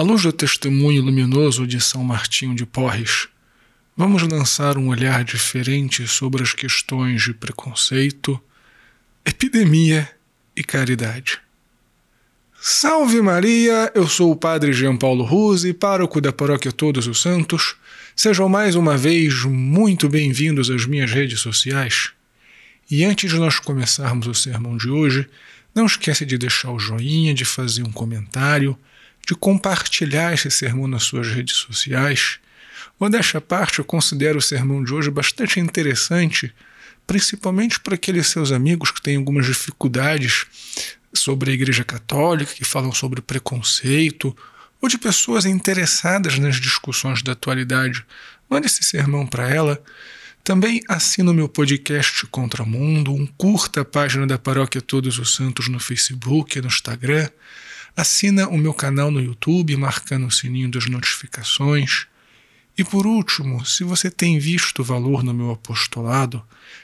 À luz do testemunho luminoso de São Martinho de Porres, vamos lançar um olhar diferente sobre as questões de preconceito, epidemia e caridade. Salve Maria! Eu sou o Padre Jean Paulo Ruse, pároco da Paróquia Todos os Santos. Sejam mais uma vez muito bem-vindos às minhas redes sociais. E antes de nós começarmos o sermão de hoje, não esqueça de deixar o joinha, de fazer um comentário, de compartilhar esse sermão nas suas redes sociais. Modéstia parte, eu considero o sermão de hoje bastante interessante, principalmente para aqueles seus amigos que têm algumas dificuldades sobre a Igreja Católica, que falam sobre preconceito, ou de pessoas interessadas nas discussões da atualidade. Mande esse sermão para ela. Também assina o meu podcast Contra Mundo, um curta a página da Paróquia Todos os Santos no Facebook e no Instagram. Assina o meu canal no YouTube, marcando o sininho das notificações. E por último, se você tem visto valor no meu apostolado,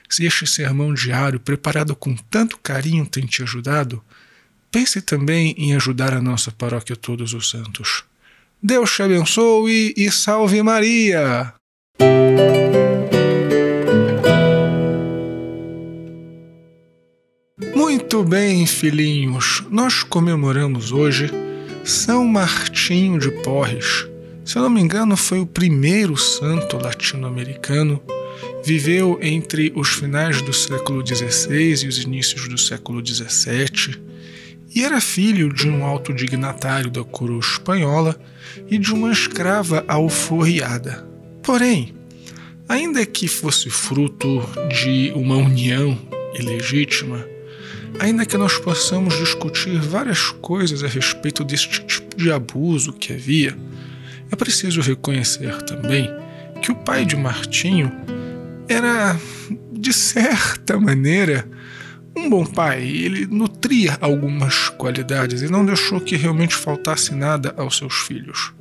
se este sermão diário, preparado com tanto carinho, tem te ajudado, pense também em ajudar a nossa paróquia Todos os Santos. Deus te abençoe e salve Maria! Muito bem, filhinhos, nós comemoramos hoje São Martinho de Porres. Se eu não me engano, foi o primeiro santo latino-americano. Viveu entre os finais do século XVI e os inícios do século XVII e era filho de um alto dignatário da coroa espanhola e de uma escrava alforriada. Porém, ainda que fosse fruto de uma união ilegítima, Ainda que nós possamos discutir várias coisas a respeito deste tipo de abuso que havia, é preciso reconhecer também que o pai de Martinho era, de certa maneira, um bom pai. Ele nutria algumas qualidades e não deixou que realmente faltasse nada aos seus filhos.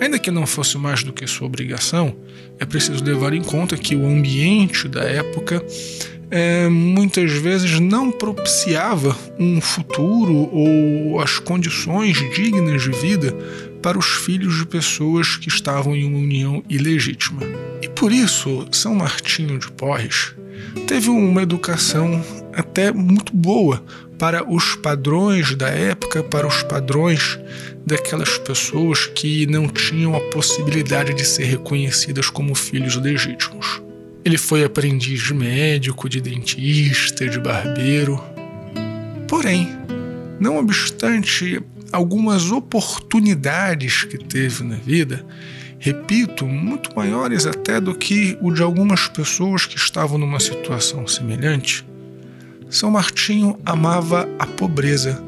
Ainda que não fosse mais do que sua obrigação, é preciso levar em conta que o ambiente da época é, muitas vezes não propiciava um futuro ou as condições dignas de vida para os filhos de pessoas que estavam em uma união ilegítima. E por isso, São Martinho de Porres teve uma educação até muito boa para os padrões da época, para os padrões daquelas pessoas que não tinham a possibilidade de ser reconhecidas como filhos legítimos. Ele foi aprendiz de médico, de dentista, de barbeiro. Porém, não obstante algumas oportunidades que teve na vida, repito, muito maiores até do que o de algumas pessoas que estavam numa situação semelhante, São Martinho amava a pobreza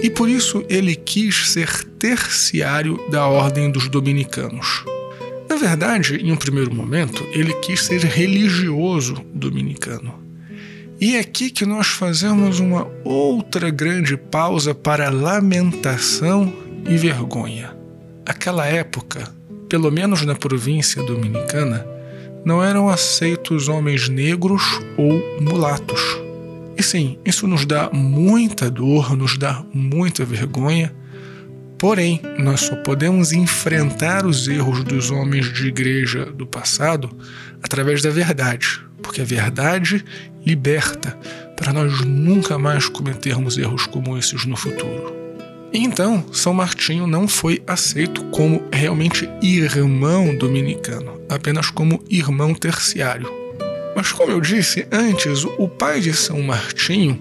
e por isso ele quis ser terciário da Ordem dos Dominicanos. Verdade, em um primeiro momento, ele quis ser religioso dominicano. E é aqui que nós fazemos uma outra grande pausa para lamentação e vergonha. Aquela época, pelo menos na província dominicana, não eram aceitos homens negros ou mulatos. E sim, isso nos dá muita dor, nos dá muita vergonha, Porém, nós só podemos enfrentar os erros dos homens de igreja do passado através da verdade, porque a verdade liberta para nós nunca mais cometermos erros como esses no futuro. Então, São Martinho não foi aceito como realmente irmão dominicano, apenas como irmão terciário. Mas, como eu disse antes, o pai de São Martinho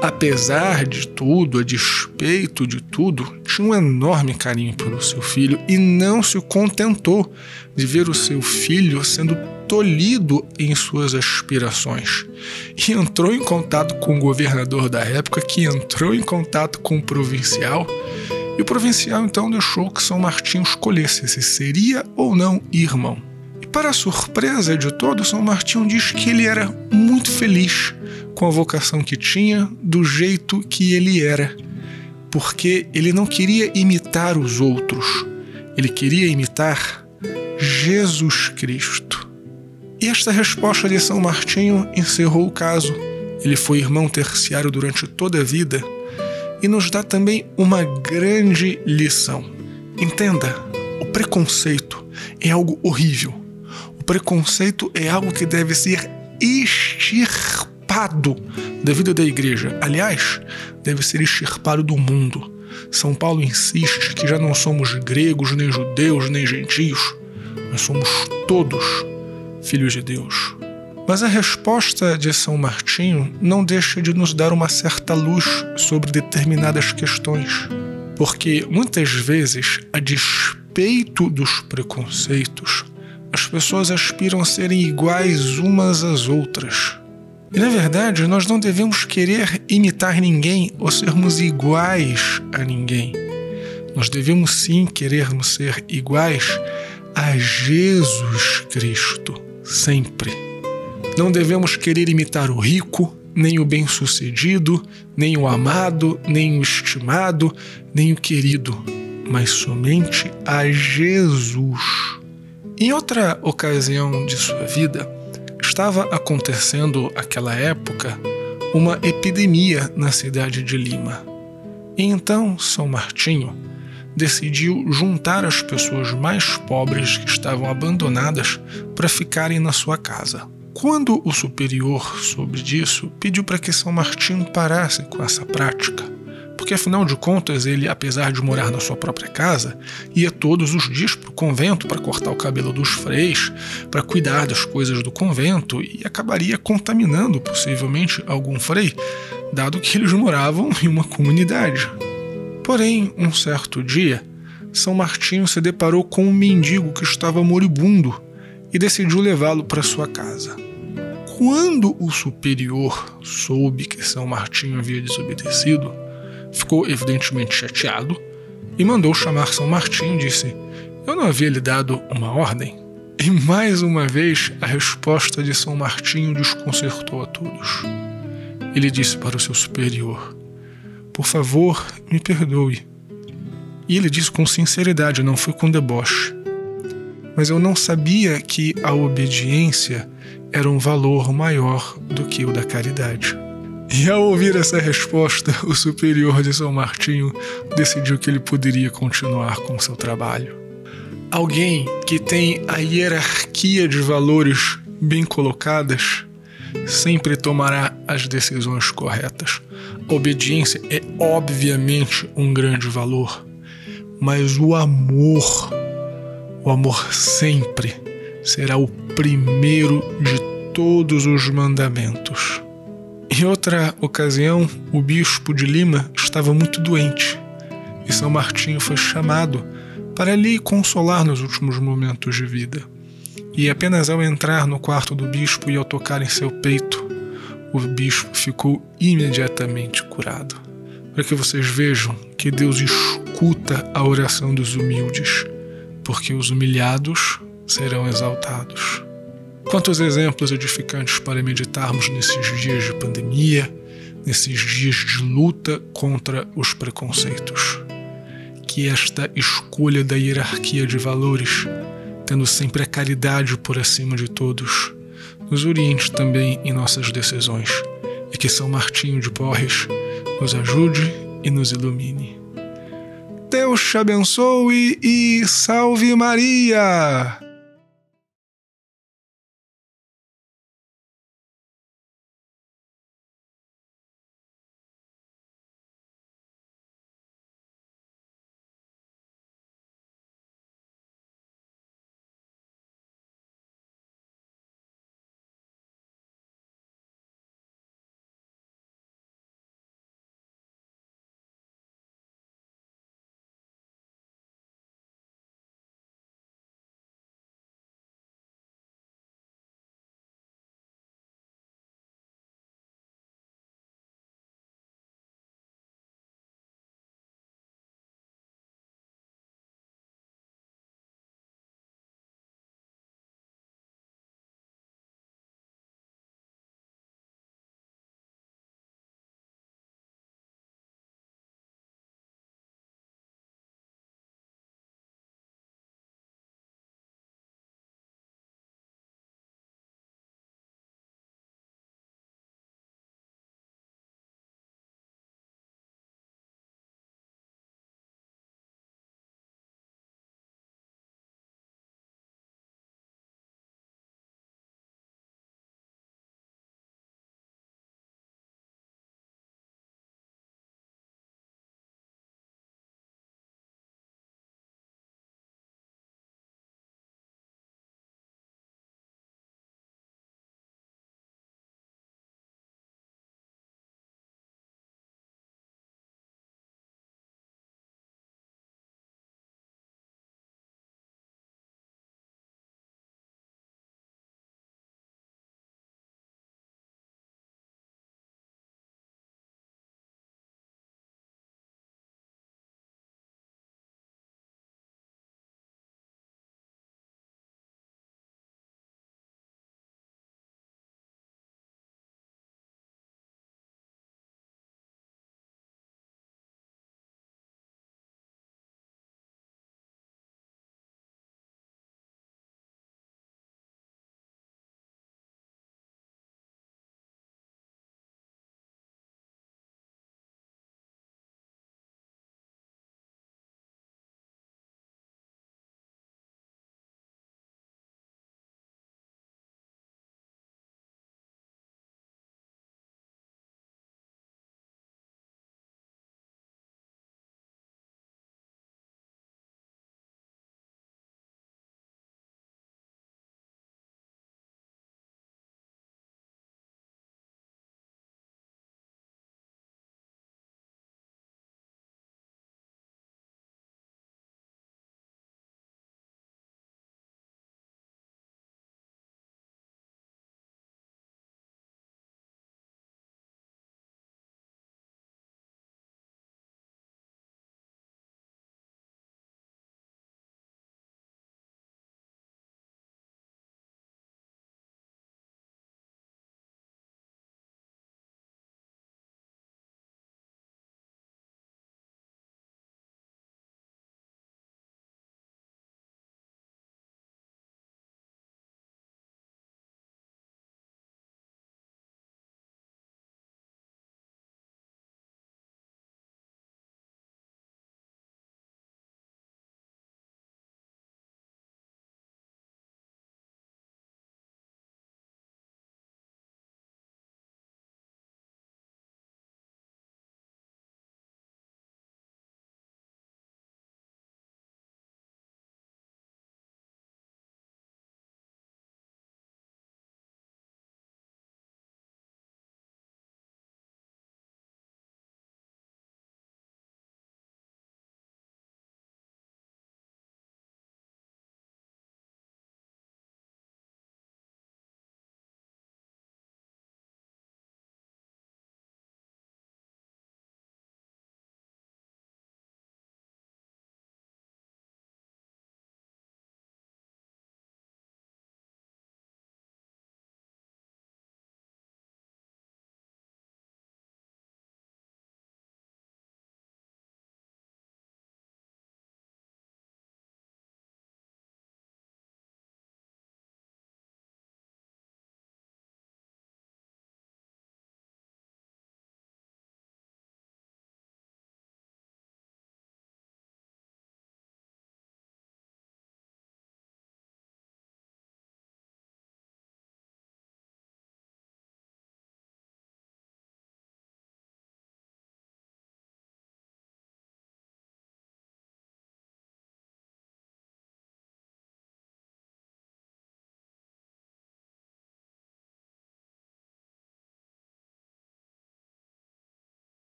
apesar de tudo, a despeito de tudo, tinha um enorme carinho pelo seu filho e não se contentou de ver o seu filho sendo tolhido em suas aspirações. E entrou em contato com o governador da época, que entrou em contato com o provincial, e o provincial então deixou que São Martinho escolhesse se seria ou não irmão. E para surpresa de todos, São Martinho diz que ele era muito feliz com a vocação que tinha, do jeito que ele era, porque ele não queria imitar os outros, ele queria imitar Jesus Cristo. E esta resposta de São Martinho encerrou o caso. Ele foi irmão terciário durante toda a vida e nos dá também uma grande lição. Entenda, o preconceito é algo horrível. O preconceito é algo que deve ser extirpado da vida da igreja. Aliás, deve ser extirpado do mundo. São Paulo insiste que já não somos gregos, nem judeus, nem gentios. Nós somos todos filhos de Deus. Mas a resposta de São Martinho não deixa de nos dar uma certa luz sobre determinadas questões. Porque muitas vezes, a despeito dos preconceitos, as pessoas aspiram a serem iguais umas às outras. E na verdade, nós não devemos querer imitar ninguém ou sermos iguais a ninguém. Nós devemos sim querermos ser iguais a Jesus Cristo, sempre. Não devemos querer imitar o rico, nem o bem-sucedido, nem o amado, nem o estimado, nem o querido, mas somente a Jesus. Em outra ocasião de sua vida, estava acontecendo aquela época uma epidemia na cidade de Lima. E então São Martinho decidiu juntar as pessoas mais pobres que estavam abandonadas para ficarem na sua casa. Quando o superior soube disso, pediu para que São Martinho parasse com essa prática, porque afinal de contas ele, apesar de morar na sua própria casa, ia todos os dias para o convento para cortar o cabelo dos freis, para cuidar das coisas do convento e acabaria contaminando possivelmente algum frei, dado que eles moravam em uma comunidade. Porém, um certo dia, São Martinho se deparou com um mendigo que estava moribundo e decidiu levá-lo para sua casa. Quando o superior soube que São Martinho havia desobedecido, ficou evidentemente chateado e mandou chamar São Martinho e disse: Eu não havia lhe dado uma ordem? E mais uma vez a resposta de São Martinho desconcertou a todos. Ele disse para o seu superior: Por favor, me perdoe. E ele disse com sinceridade, não foi com deboche. Mas eu não sabia que a obediência era um valor maior do que o da caridade. E ao ouvir essa resposta, o superior de São Martinho decidiu que ele poderia continuar com seu trabalho. Alguém que tem a hierarquia de valores bem colocadas sempre tomará as decisões corretas. A obediência é obviamente um grande valor, mas o amor, o amor sempre será o primeiro de todos os mandamentos. Em outra ocasião, o bispo de Lima estava muito doente e São Martinho foi chamado para lhe consolar nos últimos momentos de vida. E apenas ao entrar no quarto do bispo e ao tocar em seu peito, o bispo ficou imediatamente curado. Para que vocês vejam que Deus escuta a oração dos humildes, porque os humilhados serão exaltados. Quantos exemplos edificantes para meditarmos nesses dias de pandemia, nesses dias de luta contra os preconceitos. Que esta escolha da hierarquia de valores, tendo sempre a caridade por acima de todos, nos oriente também em nossas decisões e que São Martinho de Porres nos ajude e nos ilumine. Deus te abençoe e salve Maria!